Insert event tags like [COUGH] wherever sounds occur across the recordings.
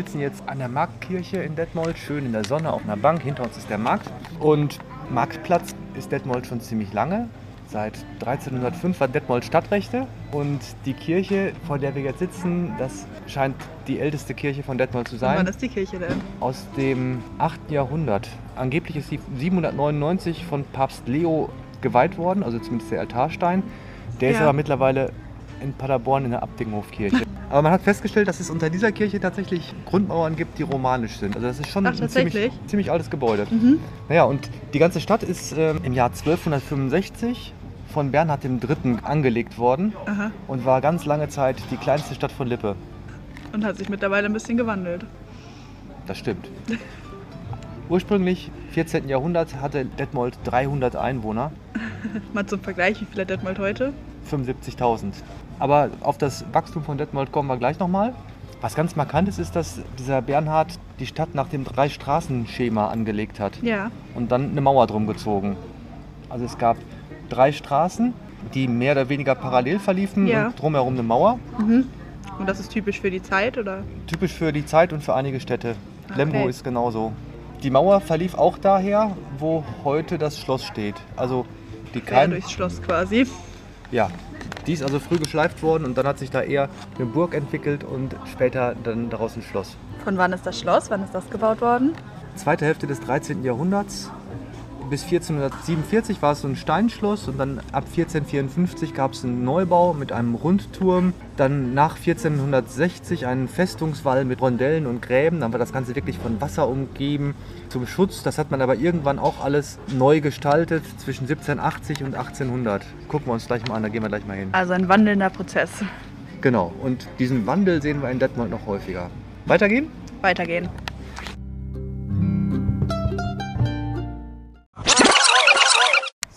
sitzen jetzt an der Marktkirche in Detmold, schön in der Sonne auf einer Bank. Hinter uns ist der Markt. Und Marktplatz ist Detmold schon ziemlich lange. Seit 1305 hat Detmold Stadtrechte und die Kirche, vor der wir jetzt sitzen, das scheint die älteste Kirche von Detmold zu sein. Wann ist die Kirche denn? Aus dem 8. Jahrhundert. Angeblich ist sie 799 von Papst Leo geweiht worden, also zumindest der Altarstein. Der ist Ja. aber mittlerweile in Paderborn in der Abdinghofkirche. Aber man hat festgestellt, dass es unter dieser Kirche tatsächlich Grundmauern gibt, die romanisch sind. Also das ist schon Ach, ein ziemlich, ziemlich altes Gebäude. Mhm. Naja, und die ganze Stadt ist ähm, im Jahr 1265 von Bernhard III. angelegt worden Aha. und war ganz lange Zeit die kleinste Stadt von Lippe. Und hat sich mittlerweile ein bisschen gewandelt. Das stimmt. [LAUGHS] Ursprünglich, 14. Jahrhundert, hatte Detmold 300 Einwohner, [LAUGHS] Mal zum Vergleich, wie viel hat Detmold heute? 75.000. Aber auf das Wachstum von Detmold kommen wir gleich nochmal. Was ganz markant ist, ist, dass dieser Bernhard die Stadt nach dem Drei-Straßen-Schema angelegt hat Ja. und dann eine Mauer drum gezogen. Also es gab drei Straßen, die mehr oder weniger parallel verliefen Ja. und drumherum eine Mauer. Mhm. Und das ist typisch für die Zeit, oder? Typisch für die Zeit und für einige Städte. Okay. Lemgo ist genauso. Die Mauer verlief auch daher, wo heute das Schloss steht. Also die Quer Keim, durchs Schloss quasi. ja, die ist also früh geschleift worden und dann hat sich da eher eine Burg entwickelt und später dann daraus ein Schloss. Von wann ist das Schloss? Wann ist das gebaut worden? Zweite Hälfte des 13. Jahrhunderts bis 1447 war es so ein Steinschloss und dann ab 1454 gab es einen Neubau mit einem Rundturm. Dann nach 1460 einen Festungswall mit Rondellen und Gräben. Dann war das Ganze wirklich von Wasser umgeben zum Schutz. Das hat man aber irgendwann auch alles neu gestaltet zwischen 1780 und 1800. Gucken wir uns gleich mal an, da gehen wir gleich mal hin. Also ein wandelnder Prozess. Genau, und diesen Wandel sehen wir in Detmold noch häufiger. Weitergehen? Weitergehen.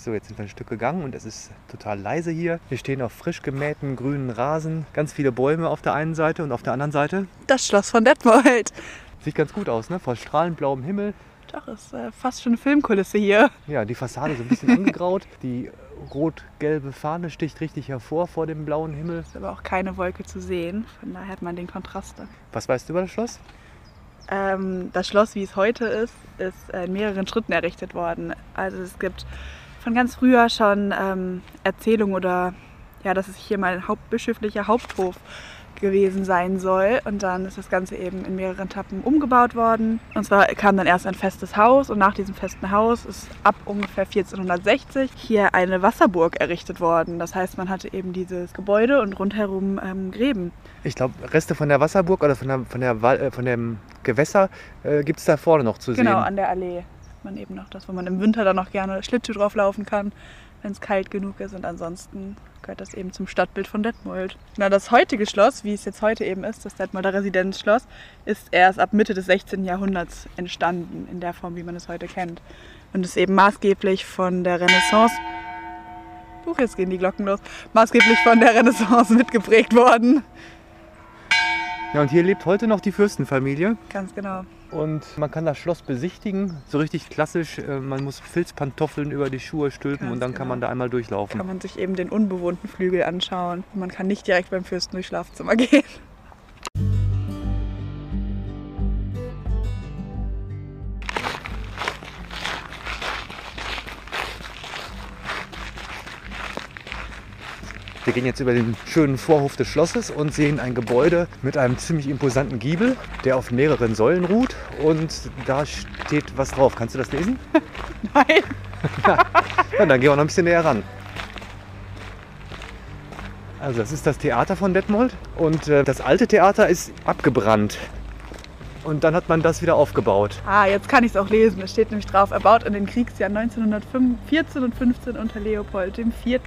So, jetzt sind wir ein Stück gegangen und es ist total leise hier. Wir stehen auf frisch gemähtem grünen Rasen, ganz viele Bäume auf der einen Seite und auf der anderen Seite. Das Schloss von Detmold. Sieht ganz gut aus, ne? Vor strahlend blauem Himmel. Doch, ist äh, fast schon eine Filmkulisse hier. Ja, die Fassade so ein bisschen [LAUGHS] angegraut. Die rot-gelbe Fahne sticht richtig hervor vor dem blauen Himmel. Ist aber auch keine Wolke zu sehen. Von daher hat man den Kontrast dann. Was weißt du über das Schloss? Ähm, das Schloss, wie es heute ist, ist in mehreren Schritten errichtet worden. Also es gibt von ganz früher schon ähm, Erzählungen oder ja, dass es hier mal ein hauptbischöflicher Haupthof gewesen sein soll. Und dann ist das Ganze eben in mehreren Etappen umgebaut worden. Und zwar kam dann erst ein festes Haus und nach diesem festen Haus ist ab ungefähr 1460 hier eine Wasserburg errichtet worden. Das heißt, man hatte eben dieses Gebäude und rundherum ähm, Gräben. Ich glaube, Reste von der Wasserburg oder von, der, von, der, äh, von dem Gewässer äh, gibt es da vorne noch zu Genau, sehen. an der Allee hat man eben noch das, wo man im Winter dann noch gerne Schlittschuh drauf laufen kann, wenn es kalt genug ist. Und ansonsten gehört das eben zum Stadtbild von Detmold. Na, das heutige Schloss, wie es jetzt heute eben ist, das Detmolder Residenzschloss, ist erst ab Mitte des 16. Jahrhunderts entstanden, in der Form, wie man es heute kennt. Und ist eben maßgeblich von der Renaissance. Huch, jetzt gehen die Glocken los. Maßgeblich von der Renaissance mitgeprägt worden. Ja, und hier lebt heute noch die Fürstenfamilie. Ganz genau. Und man kann das Schloss besichtigen, so richtig klassisch. äh, Man muss Filzpantoffeln über die Schuhe stülpen Ganz und dann kann genau. man da einmal durchlaufen. kann man sich eben den unbewohnten Flügel anschauen. Man kann nicht direkt beim Fürsten durchs Schlafzimmer [LAUGHS] gehen. Wir gehen jetzt über den schönen Vorhof des Schlosses und sehen ein Gebäude mit einem ziemlich imposanten Giebel, der auf mehreren Säulen ruht. Und da steht was drauf. Kannst du das lesen? [LAUGHS] Nein. [LAUGHS] Ja, dann gehen wir noch ein bisschen näher ran. Also das ist das Theater von Detmold und äh, das alte Theater ist abgebrannt. Und dann hat man das wieder aufgebaut. Ah, jetzt kann ich es auch lesen. Es steht nämlich drauf, erbaut in den Kriegsjahren 1914 und 15 unter Leopold IV.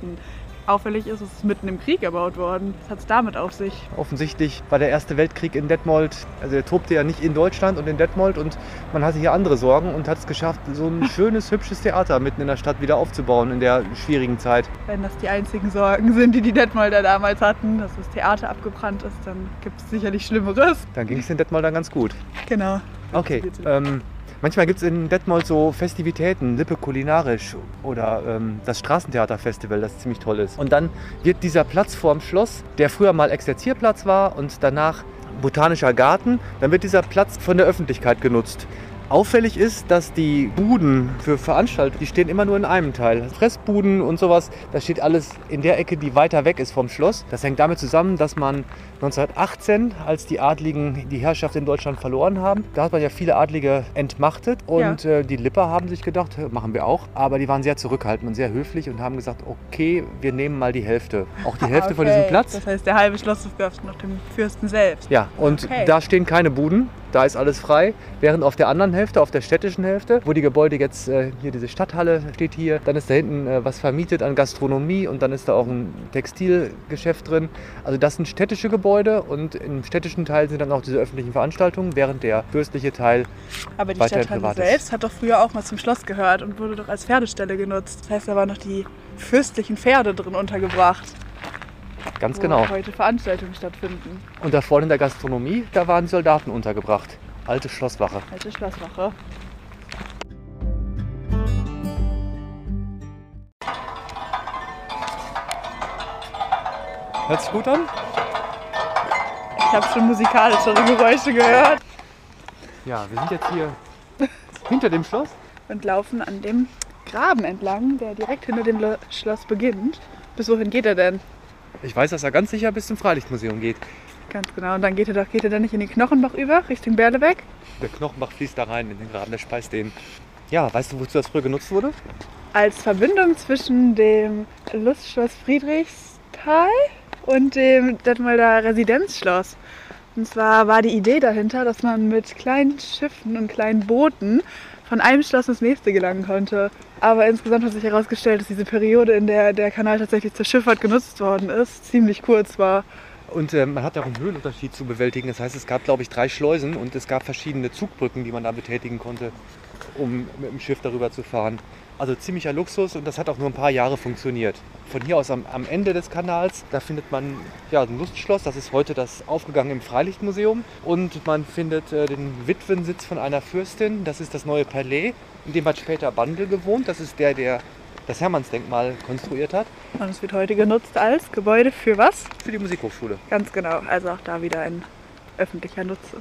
Auffällig ist, es ist mitten im Krieg erbaut worden. Was hat es damit auf sich? Offensichtlich war der Erste Weltkrieg in Detmold, also er tobte ja nicht in Deutschland und in Detmold und man hatte hier andere Sorgen und hat es geschafft, so ein [LAUGHS] schönes, hübsches Theater mitten in der Stadt wieder aufzubauen in der schwierigen Zeit. Wenn das die einzigen Sorgen sind, die die Detmolder damals hatten, dass das Theater abgebrannt ist, dann gibt es sicherlich Schlimmeres. Dann ging es in Detmold dann ganz gut. Genau. Okay, ähm, manchmal gibt es in Detmold so Festivitäten, Lippe kulinarisch oder ähm, das Straßentheaterfestival, das ziemlich toll ist. Und dann wird dieser Platz vorm Schloss, der früher mal Exerzierplatz war und danach botanischer Garten, dann wird dieser Platz von der Öffentlichkeit genutzt. Auffällig ist, dass die Buden für Veranstaltungen, die stehen immer nur in einem Teil. Fressbuden und sowas, das steht alles in der Ecke, die weiter weg ist vom Schloss. Das hängt damit zusammen, dass man 1918, als die Adligen die Herrschaft in Deutschland verloren haben, da hat man ja viele Adlige entmachtet und Ja. äh, die Lipper haben sich gedacht, "Hä, machen wir auch. Aber die waren sehr zurückhaltend und sehr höflich und haben gesagt, okay, wir nehmen mal die Hälfte. Auch die [LAUGHS] Hälfte von Okay. diesem Platz. Das heißt, der halbe Schloss gehört noch dem Fürsten selbst. Ja, und Okay. da stehen keine Buden, da ist alles frei. Während auf der anderen Hälfte, auf der städtischen Hälfte, wo die Gebäude jetzt, äh, hier diese Stadthalle steht hier, dann ist da hinten äh, was vermietet an Gastronomie und dann ist da auch ein Textilgeschäft drin. Also das sind städtische Gebäude und im städtischen Teil sind dann auch diese öffentlichen Veranstaltungen, während der fürstliche Teil, Aber die Stadthalle selbst hat doch früher auch mal zum Schloss gehört und wurde doch als Pferdestelle genutzt. Das heißt, da waren noch die fürstlichen Pferde drin untergebracht, ganz wo genau. heute Veranstaltungen stattfinden. Und da vorne in der Gastronomie, da waren Soldaten untergebracht. Alte Schlosswache. Alte Schlosswache. Hört sich gut an? Ich habe schon musikalischere Geräusche gehört. Ja, wir sind jetzt hier hinter dem Schloss. Und laufen an dem Graben entlang, der direkt hinter dem Lo- Schloss beginnt. Bis wohin geht er denn? Ich weiß, dass er ganz sicher bis zum Freilichtmuseum geht. Ganz genau. Und dann geht er doch, geht er dann nicht in den Knochenbach über, Richtung Berlebeck? Der Knochenbach fließt da rein in den Graben, der speist den. Ja, weißt du, wozu das früher genutzt wurde? Als Verbindung zwischen dem Lustschloss Friedrichsthal und dem Detmolder Residenzschloss. Und zwar war die Idee dahinter, dass man mit kleinen Schiffen und kleinen Booten von einem Schloss ins nächste gelangen konnte. Aber insgesamt hat sich herausgestellt, dass diese Periode, in der der Kanal tatsächlich zur Schifffahrt genutzt worden ist, ziemlich kurz war. Und äh, man hat auch einen Höhenunterschied zu bewältigen. Das heißt, es gab, glaube ich, drei Schleusen und es gab verschiedene Zugbrücken, die man da betätigen konnte, um mit dem Schiff darüber zu fahren. Also ziemlicher Luxus und das hat auch nur ein paar Jahre funktioniert. Von hier aus am, am Ende des Kanals, da findet man ja, ein Lustschloss, das ist heute das aufgegangen im Freilichtmuseum. Und man findet äh, den Witwensitz von einer Fürstin, das ist das neue Palais, in dem hat später Bandel gewohnt. Das ist der, der das Hermannsdenkmal konstruiert hat, Und es wird heute genutzt als Gebäude für was? für die Musikhochschule. Ganz genau. Also auch da wieder ein öffentlicher Nutzer.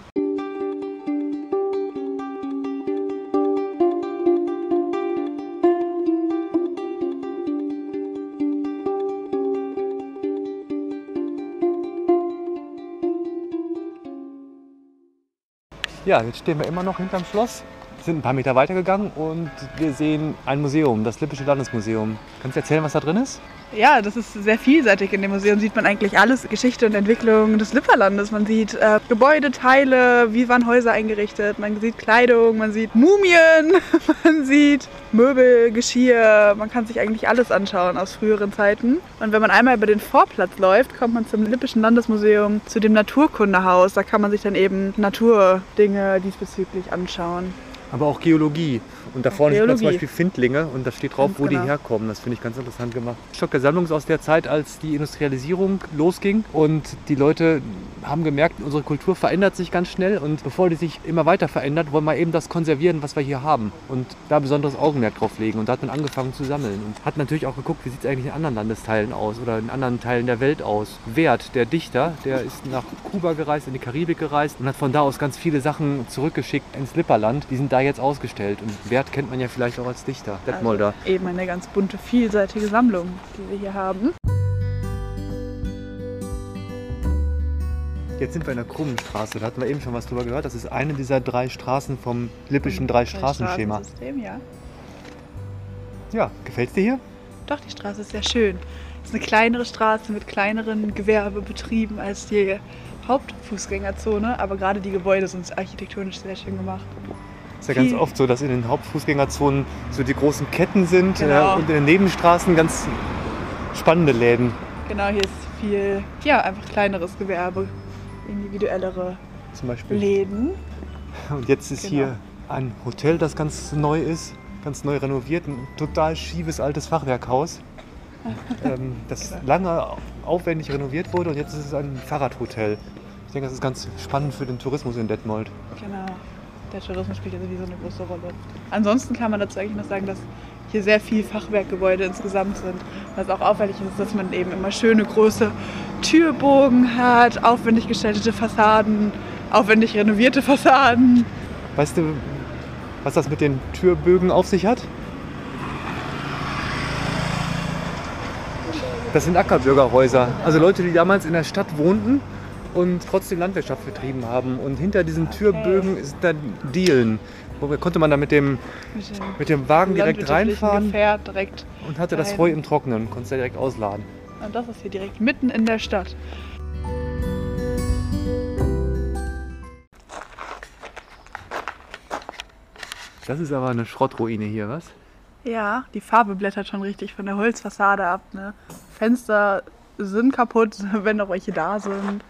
Ja, jetzt stehen wir immer noch hinterm Schloss, sind ein paar Meter weitergegangen und wir sehen ein Museum, das Lippische Landesmuseum. Kannst du erzählen, was da drin ist? Ja, das ist sehr vielseitig. In dem Museum sieht man eigentlich alles, Geschichte und Entwicklung des Lipperlandes. Man sieht äh, Gebäudeteile, wie waren Häuser eingerichtet, man sieht Kleidung, man sieht Mumien, [LAUGHS] man sieht Möbel, Geschirr. Man kann sich eigentlich alles anschauen aus früheren Zeiten. Und wenn man einmal über den Vorplatz läuft, kommt man zum Lippischen Landesmuseum, zu dem Naturkundehaus. Da kann man sich dann eben Naturdinge diesbezüglich anschauen. Aber auch Geologie. Und da vorne sieht man zum. Beispiel Findlinge und da steht drauf, Ganz wo die genau. herkommen. Das finde ich ganz interessant gemacht. Stock der Sammlung ist aus der Zeit, als die Industrialisierung losging und die Leute haben gemerkt, unsere Kultur verändert sich ganz schnell und bevor die sich immer weiter verändert, wollen wir eben das konservieren, was wir hier haben und da besonderes Augenmerk drauf legen. Und da hat man angefangen zu sammeln und hat natürlich auch geguckt, wie sieht es eigentlich in anderen Landesteilen aus oder in anderen Teilen der Welt aus. Wert, der Dichter, der ist nach Kuba gereist, in die Karibik gereist und hat von da aus ganz viele Sachen zurückgeschickt ins Lipperland. Die sind da jetzt ausgestellt und Wert kennt man ja vielleicht auch als Dichter, Detmolder. Also eben eine ganz bunte, vielseitige Sammlung, die wir hier haben. Jetzt sind wir in der Krummenstraße, da hatten wir eben schon was drüber gehört. Das ist eine dieser drei Straßen vom lippischen Drei-Straßen-Schema. Ja. Ja, gefällt's dir hier? Doch, die Straße ist sehr schön. Es ist eine kleinere Straße mit kleineren Gewerbebetrieben als die Hauptfußgängerzone, aber gerade die Gebäude sind architektonisch sehr schön gemacht. Ist ja ganz oft so, dass in den Hauptfußgängerzonen so die großen Ketten sind Genau. äh, und in den Nebenstraßen ganz spannende Läden. Genau, hier ist viel, ja, einfach kleineres Gewerbe, individuellere Zum Beispiel. Läden. Und jetzt ist Genau. hier ein Hotel, das ganz neu ist, ganz neu renoviert, ein total schiefes altes Fachwerkhaus, [LAUGHS] ähm, das Genau. lange aufwendig renoviert wurde und jetzt ist es ein Fahrradhotel. Ich denke, das ist ganz spannend für den Tourismus in Detmold. Genau. Der Tourismus spielt ja sowieso eine große Rolle. Ansonsten kann man dazu eigentlich noch sagen, dass hier sehr viel Fachwerkgebäude insgesamt sind. Was auch auffällig ist, dass man eben immer schöne große Türbogen hat, aufwendig gestaltete Fassaden, aufwendig renovierte Fassaden. Weißt du, was das mit den Türbögen auf sich hat? Das sind Ackerbürgerhäuser. Also Leute, die damals in der Stadt wohnten und trotzdem Landwirtschaft betrieben haben. Und hinter diesen Türbögen ist dann Dielen. Wo konnte man da mit dem, mit dem Wagen direkt reinfahren direkt. und hatte das. Heu im Trockenen, konnte es da direkt ausladen. Und das ist hier direkt mitten in der Stadt. Das ist aber eine Schrottruine hier, was? Ja, die Farbe blättert schon richtig von der Holzfassade ab. Ne? Fenster sind kaputt, [LAUGHS] wenn noch welche da sind.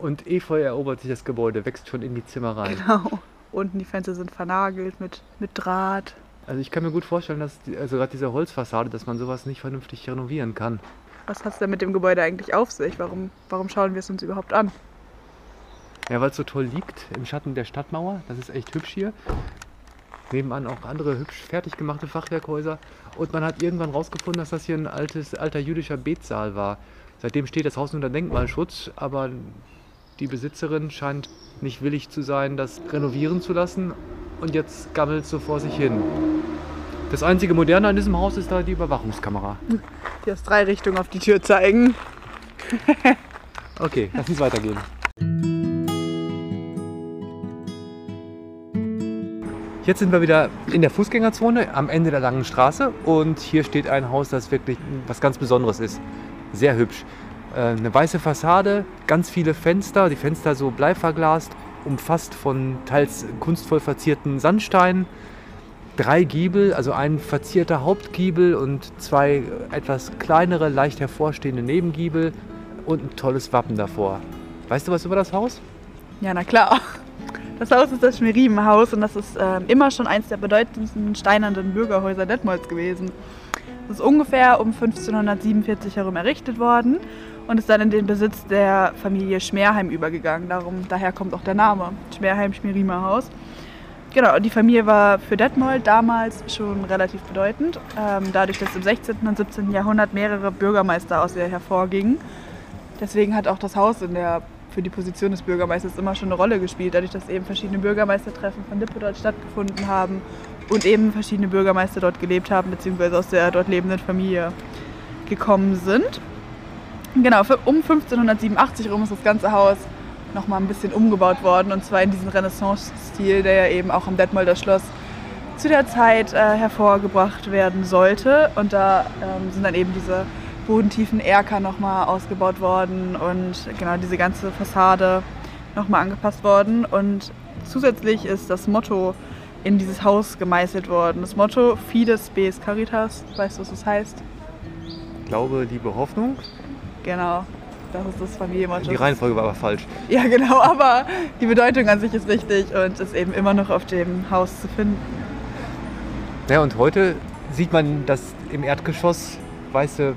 Und Efeu erobert sich das Gebäude, wächst schon in die Zimmer rein. Genau. Unten die Fenster sind vernagelt mit, mit Draht. Also ich kann mir gut vorstellen, dass die, also gerade diese Holzfassade, dass man sowas nicht vernünftig renovieren kann. Was hat es denn mit dem Gebäude eigentlich auf sich? Warum, warum schauen wir es uns überhaupt an? Ja, weil es so toll liegt im Schatten der Stadtmauer. Das ist echt hübsch hier. Nebenan auch andere hübsch fertig gemachte Fachwerkhäuser. Und man hat irgendwann rausgefunden, dass das hier ein altes, alter jüdischer Betsaal war. Seitdem steht das Haus unter Denkmalschutz, aber die Besitzerin scheint nicht willig zu sein, das renovieren zu lassen. Und jetzt gammelt es so vor sich hin. Das einzige Moderne an diesem Haus ist da die Überwachungskamera. [LAUGHS] Die aus drei Richtungen auf die Tür zeigen. [LAUGHS] Okay, lass uns weitergehen. Jetzt sind wir wieder in der Fußgängerzone am Ende der langen Straße und hier steht ein Haus, das wirklich was ganz Besonderes ist. Sehr hübsch. Äh, Eine weiße Fassade, ganz viele Fenster, die Fenster so bleiverglast, umfasst von teils kunstvoll verzierten Sandsteinen. Drei Giebel, also ein verzierter Hauptgiebel und zwei etwas kleinere, leicht hervorstehende Nebengiebel und ein tolles Wappen davor. Weißt du was über das Haus? Ja, na klar. Das Haus ist das Schmerimenhaus und das ist ähm, immer schon eins der bedeutendsten steinernen Bürgerhäuser Detmolds gewesen. Es ist ungefähr um 1547 herum errichtet worden und ist dann in den Besitz der Familie Schmerheim übergegangen. Darum, daher kommt auch der Name, Schmerheim-Schmerimer-Haus. Genau, die Familie war für Detmold damals schon relativ bedeutend, ähm, dadurch, dass im 16. und 17. Jahrhundert mehrere Bürgermeister aus ihr hervorgingen. Deswegen hat auch das Haus in der, für die Position des Bürgermeisters immer schon eine Rolle gespielt, dadurch, dass eben verschiedene Bürgermeistertreffen von Lippe dort stattgefunden haben und eben verschiedene Bürgermeister dort gelebt haben, beziehungsweise aus der dort lebenden Familie gekommen sind. Genau, um 1587 herum ist das ganze Haus nochmal ein bisschen umgebaut worden und zwar in diesen Renaissance-Stil, der ja eben auch am Detmolder Schloss zu der Zeit äh, hervorgebracht werden sollte. Und da ähm, sind dann eben diese bodentiefen Erker nochmal ausgebaut worden und genau diese ganze Fassade nochmal angepasst worden. Und zusätzlich ist das Motto in dieses Haus gemeißelt worden. Das Motto Fides Spes Caritas, weißt du, was das heißt? Glaube, Liebe, Hoffnung. Genau, das ist das Familienmotto. Die Reihenfolge war aber falsch. Ja, genau, [LAUGHS] aber die Bedeutung an sich ist richtig und ist eben immer noch auf dem Haus zu finden. Ja, und heute sieht man, dass im Erdgeschoss weiße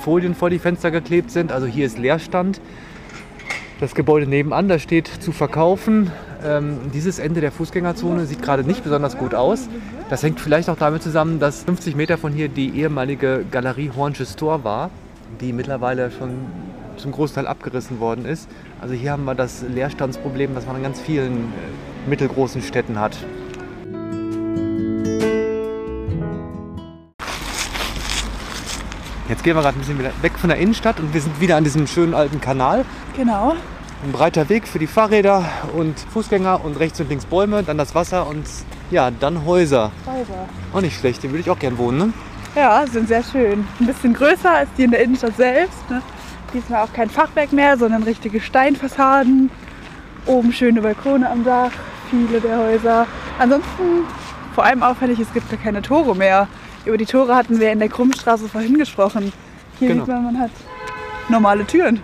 Folien vor die Fenster geklebt sind. Also hier ist Leerstand. Das Gebäude nebenan, da steht zu verkaufen. Ähm, dieses Ende der Fußgängerzone sieht gerade nicht besonders gut aus. Das hängt vielleicht auch damit zusammen, dass 50 Meter von hier die ehemalige Galerie Hornsches Tor war, die mittlerweile schon zum Großteil abgerissen worden ist. Also hier haben wir das Leerstandsproblem, was man in ganz vielen äh, mittelgroßen Städten hat. Jetzt gehen wir gerade ein bisschen weg von der Innenstadt und wir sind wieder an diesem schönen alten Kanal. Genau. Ein breiter Weg für die Fahrräder und Fußgänger und rechts und links Bäume, dann das Wasser und ja, dann Häuser. Häuser. Auch nicht schlecht, hier würde ich auch gern wohnen. Ne? Ja, sind sehr schön. Ein bisschen größer als die in der Innenstadt selbst. Ne? Diesmal auch kein Fachwerk mehr, sondern richtige Steinfassaden. Oben schöne Balkone am Dach, viele der Häuser. Ansonsten vor allem auffällig, es gibt gar keine Tore mehr. Über die Tore hatten wir in der Krummstraße vorhin gesprochen. Hier Genau. sieht man, man hat normale Türen.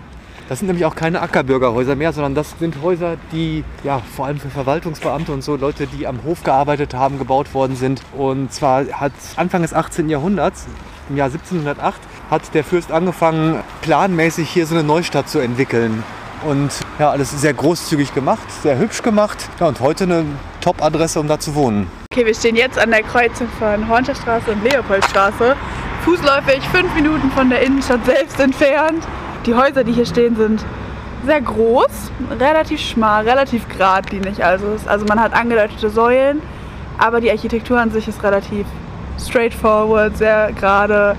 Das sind nämlich auch keine Ackerbürgerhäuser mehr, sondern das sind Häuser, die ja vor allem für Verwaltungsbeamte und so Leute, die am Hof gearbeitet haben, gebaut worden sind. Und zwar hat Anfang des 18. Jahrhunderts, im Jahr 1708, hat der Fürst angefangen, planmäßig hier so eine Neustadt zu entwickeln. Und ja, alles sehr großzügig gemacht, sehr hübsch gemacht. Ja, und heute eine Top-Adresse, um da zu wohnen. Okay, wir stehen jetzt an der Kreuzung von Hornscher Straße und Leopoldstraße. Fußläufig fünf Minuten von der Innenstadt selbst entfernt. Die Häuser, die hier stehen, sind sehr groß, relativ schmal, relativ geradlinig. Also, also man hat angedeutete Säulen, aber die Architektur an sich ist relativ straightforward, sehr gerade,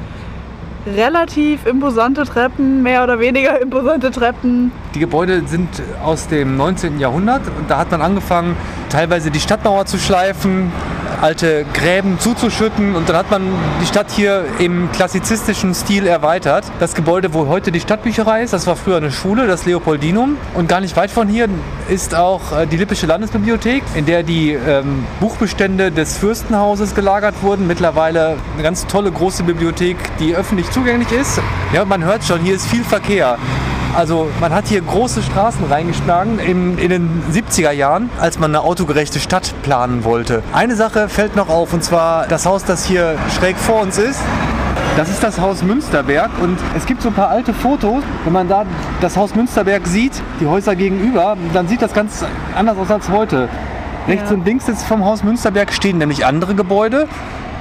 relativ imposante Treppen, mehr oder weniger [LAUGHS] imposante Treppen. Die Gebäude sind aus dem 19. Jahrhundert und da hat man angefangen, teilweise die Stadtmauer zu schleifen, alte Gräben zuzuschütten und dann hat man die Stadt hier im klassizistischen Stil erweitert. Das Gebäude, wo heute die Stadtbücherei ist, das war früher eine Schule, das Leopoldinum. Und gar nicht weit von hier ist auch äh, die Lippische Landesbibliothek, in der die ähm, Buchbestände des Fürstenhauses gelagert wurden. Mittlerweile eine ganz tolle große Bibliothek, die öffentlich zugänglich ist. Ja, man hört schon, hier ist viel Verkehr. Also man hat hier große Straßen reingeschlagen in, in den 70er Jahren, als man eine autogerechte Stadt planen wollte. Eine Sache fällt noch auf und zwar das Haus, das hier schräg vor uns ist. Das ist das Haus Münsterberg und es gibt so ein paar alte Fotos. Wenn man da das Haus Münsterberg sieht, die Häuser gegenüber, dann sieht das ganz anders aus als heute. Rechts Ja. und links jetzt vom Haus Münsterberg stehen nämlich andere Gebäude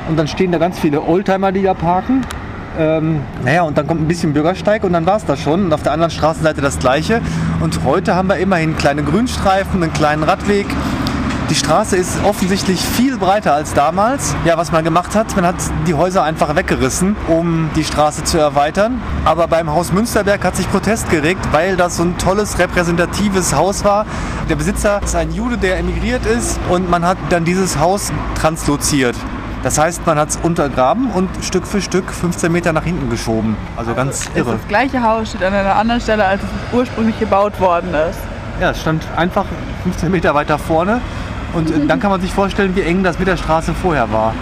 und dann stehen da ganz viele Oldtimer, die da parken. Ähm, naja, und dann kommt ein bisschen Bürgersteig und dann war es das schon. Und auf der anderen Straßenseite das gleiche. Und heute haben wir immerhin kleine Grünstreifen, einen kleinen Radweg. Die Straße ist offensichtlich viel breiter als damals. Ja, was man gemacht hat, man hat die Häuser einfach weggerissen, um die Straße zu erweitern. Aber beim Haus Münsterberg hat sich Protest geregt, weil das so ein tolles repräsentatives Haus war. Der Besitzer ist ein Jude, der emigriert ist und man hat dann dieses Haus transloziert. Das heißt, man hat es untergraben und Stück für Stück 15 Meter nach hinten geschoben. Also ganz Ist irre. Das gleiche Haus steht an einer anderen Stelle, als es ursprünglich gebaut worden ist. Ja, es stand einfach 15 Meter weiter vorne. Und äh, dann kann man sich vorstellen, wie eng das mit der Straße vorher war.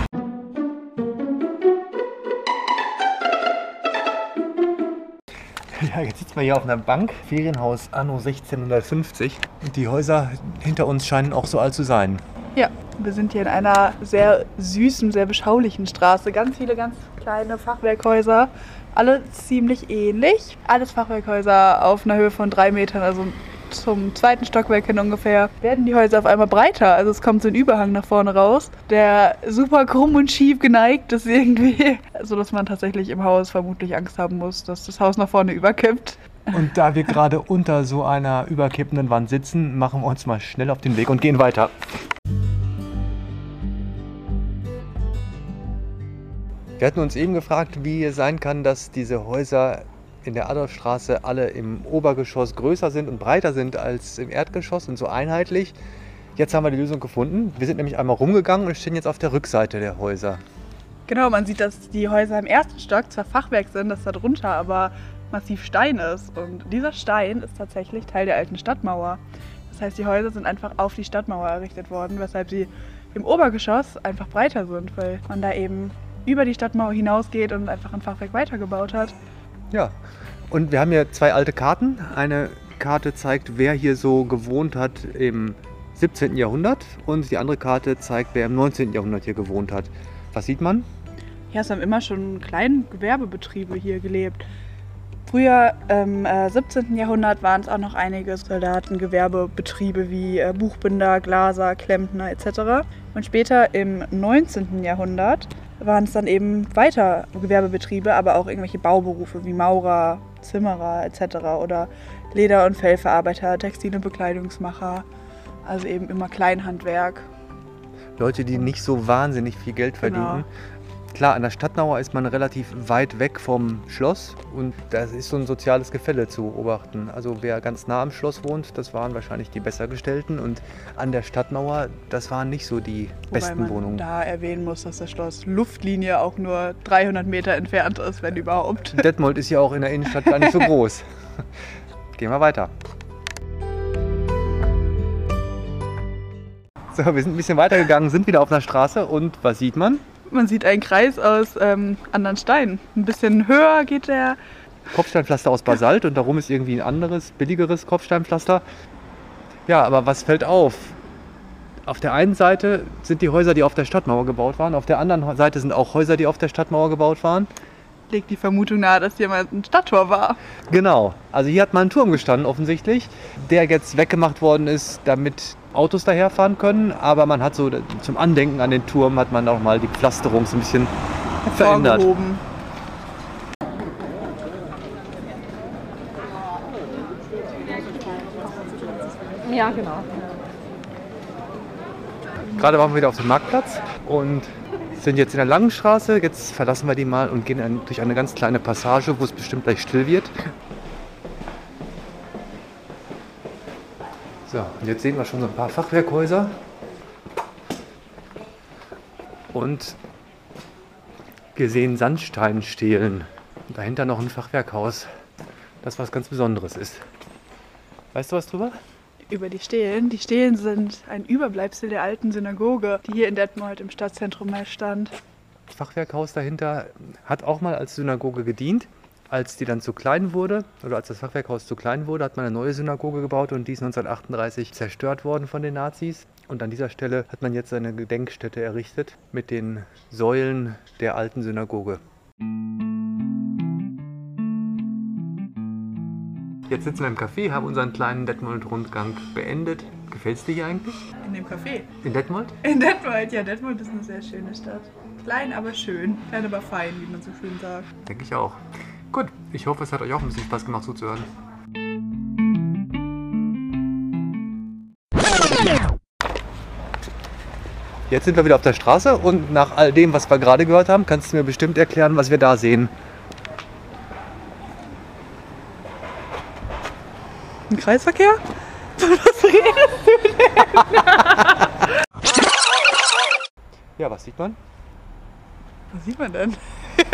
Ja, jetzt sitzen wir hier auf einer Bank. Ferienhaus Anno 1650. Und die Häuser hinter uns scheinen auch so alt zu sein. Ja, wir sind hier in einer sehr süßen, sehr beschaulichen Straße. Ganz viele ganz kleine Fachwerkhäuser. Alle ziemlich ähnlich. Alles Fachwerkhäuser auf einer Höhe von drei Metern, also zum zweiten Stockwerk hin ungefähr, werden die Häuser auf einmal breiter. Also es kommt so ein Überhang nach vorne raus, der super krumm und schief geneigt ist irgendwie, [LAUGHS] so dass man tatsächlich im Haus vermutlich Angst haben muss, dass das Haus nach vorne überkippt. Und da wir gerade unter so einer überkippenden Wand sitzen, machen wir uns mal schnell auf den Weg und gehen weiter. Wir hatten uns eben gefragt, wie es sein kann, dass diese Häuser in der Adolfstraße alle im Obergeschoss größer sind und breiter sind als im Erdgeschoss und so einheitlich. Jetzt haben wir die Lösung gefunden. Wir sind nämlich einmal rumgegangen und stehen jetzt auf der Rückseite der Häuser. Genau, man sieht, dass die Häuser im ersten Stock zwar Fachwerk sind, dass da drunter aber massiv Stein ist. Und dieser Stein ist tatsächlich Teil der alten Stadtmauer. Das heißt, die Häuser sind einfach auf die Stadtmauer errichtet worden, weshalb sie im Obergeschoss einfach breiter sind, weil man da eben über die Stadtmauer hinausgeht und einfach ein Fachwerk weitergebaut hat. Ja, und wir haben hier zwei alte Karten. Eine Karte zeigt, wer hier so gewohnt hat im 17. Jahrhundert und die andere Karte zeigt, wer im 19. Jahrhundert hier gewohnt hat. Was sieht man? Ja, es haben immer schon kleine Gewerbebetriebe hier gelebt. Früher im äh, 17. Jahrhundert waren es auch noch einige Soldatengewerbebetriebe wie äh, Buchbinder, Glaser, Klempner etc. Und später im 19. Jahrhundert waren es dann eben weiter Gewerbebetriebe, aber auch irgendwelche Bauberufe wie Maurer, Zimmerer etc. oder Leder- und Fellverarbeiter, Textil- und Bekleidungsmacher. Also eben immer Kleinhandwerk. Leute, die nicht so wahnsinnig viel Geld Genau. Klar, an der Stadtmauer ist man relativ weit weg vom Schloss und da ist so ein soziales Gefälle zu beobachten. Also wer ganz nah am Schloss wohnt, das waren wahrscheinlich die Bessergestellten und an der Stadtmauer, das waren nicht so die Wobei besten man Wohnungen. da erwähnen muss, dass das Schloss Luftlinie auch nur 300 Meter entfernt ist, wenn überhaupt. [LAUGHS] Detmold ist ja auch in der Innenstadt gar nicht so [LAUGHS] groß. Gehen wir weiter. So, wir sind ein bisschen weitergegangen, sind wieder auf einer Straße und was sieht man? Man sieht einen Kreis aus ähm, anderen Steinen. Ein bisschen höher geht der. Kopfsteinpflaster aus Basalt und darum ist irgendwie ein anderes, billigeres Kopfsteinpflaster. Ja, aber was fällt auf? Auf der einen Seite sind die Häuser, die auf der Stadtmauer gebaut waren. Auf der anderen Seite sind auch Häuser, die auf der Stadtmauer gebaut waren. Legt die Vermutung nahe, dass hier mal ein Stadttor war. Genau. Also hier hat mal ein Turm gestanden offensichtlich, der jetzt weggemacht worden ist, damit Autos daherfahren können. Aber man hat so zum Andenken an den Turm hat man auch mal die Pflasterung so ein bisschen verändert. Ja, genau. Gerade waren wir wieder auf dem Marktplatz und sind jetzt in der langen Straße. Jetzt verlassen wir die mal und gehen durch eine ganz kleine Passage, wo es bestimmt gleich still wird. So, und jetzt sehen wir schon so ein paar Fachwerkhäuser. Und wir sehen Sandsteinstelen. Und dahinter noch ein Fachwerkhaus, das was ganz Besonderes ist. Weißt du was drüber? Über die Stelen. Die Stelen sind ein Überbleibsel der alten Synagoge, die hier in Detmold im Stadtzentrum mal stand. Das Fachwerkhaus dahinter hat auch mal als Synagoge gedient. Als die dann zu klein wurde, oder als das Fachwerkhaus zu klein wurde, hat man eine neue Synagoge gebaut und die ist 1938 zerstört worden von den Nazis. Und an dieser Stelle hat man jetzt eine Gedenkstätte errichtet mit den Säulen der alten Synagoge. Jetzt sitzen wir im Café, haben unseren kleinen Detmold-Rundgang beendet. Gefällt es dir hier eigentlich? In dem Café. In Detmold? In Detmold, ja, Detmold ist eine sehr schöne Stadt. Klein, aber schön. Klein, aber fein, wie man so schön sagt. Denke ich auch. Ich hoffe, es hat euch auch ein bisschen Spaß gemacht zuzuhören. Jetzt sind wir wieder auf der Straße und nach all dem, was wir gerade gehört haben, kannst du mir bestimmt erklären, was wir da sehen. Ein Kreisverkehr? [LAUGHS] Was redest du? Ja, was sieht man? Was sieht man denn? [LAUGHS]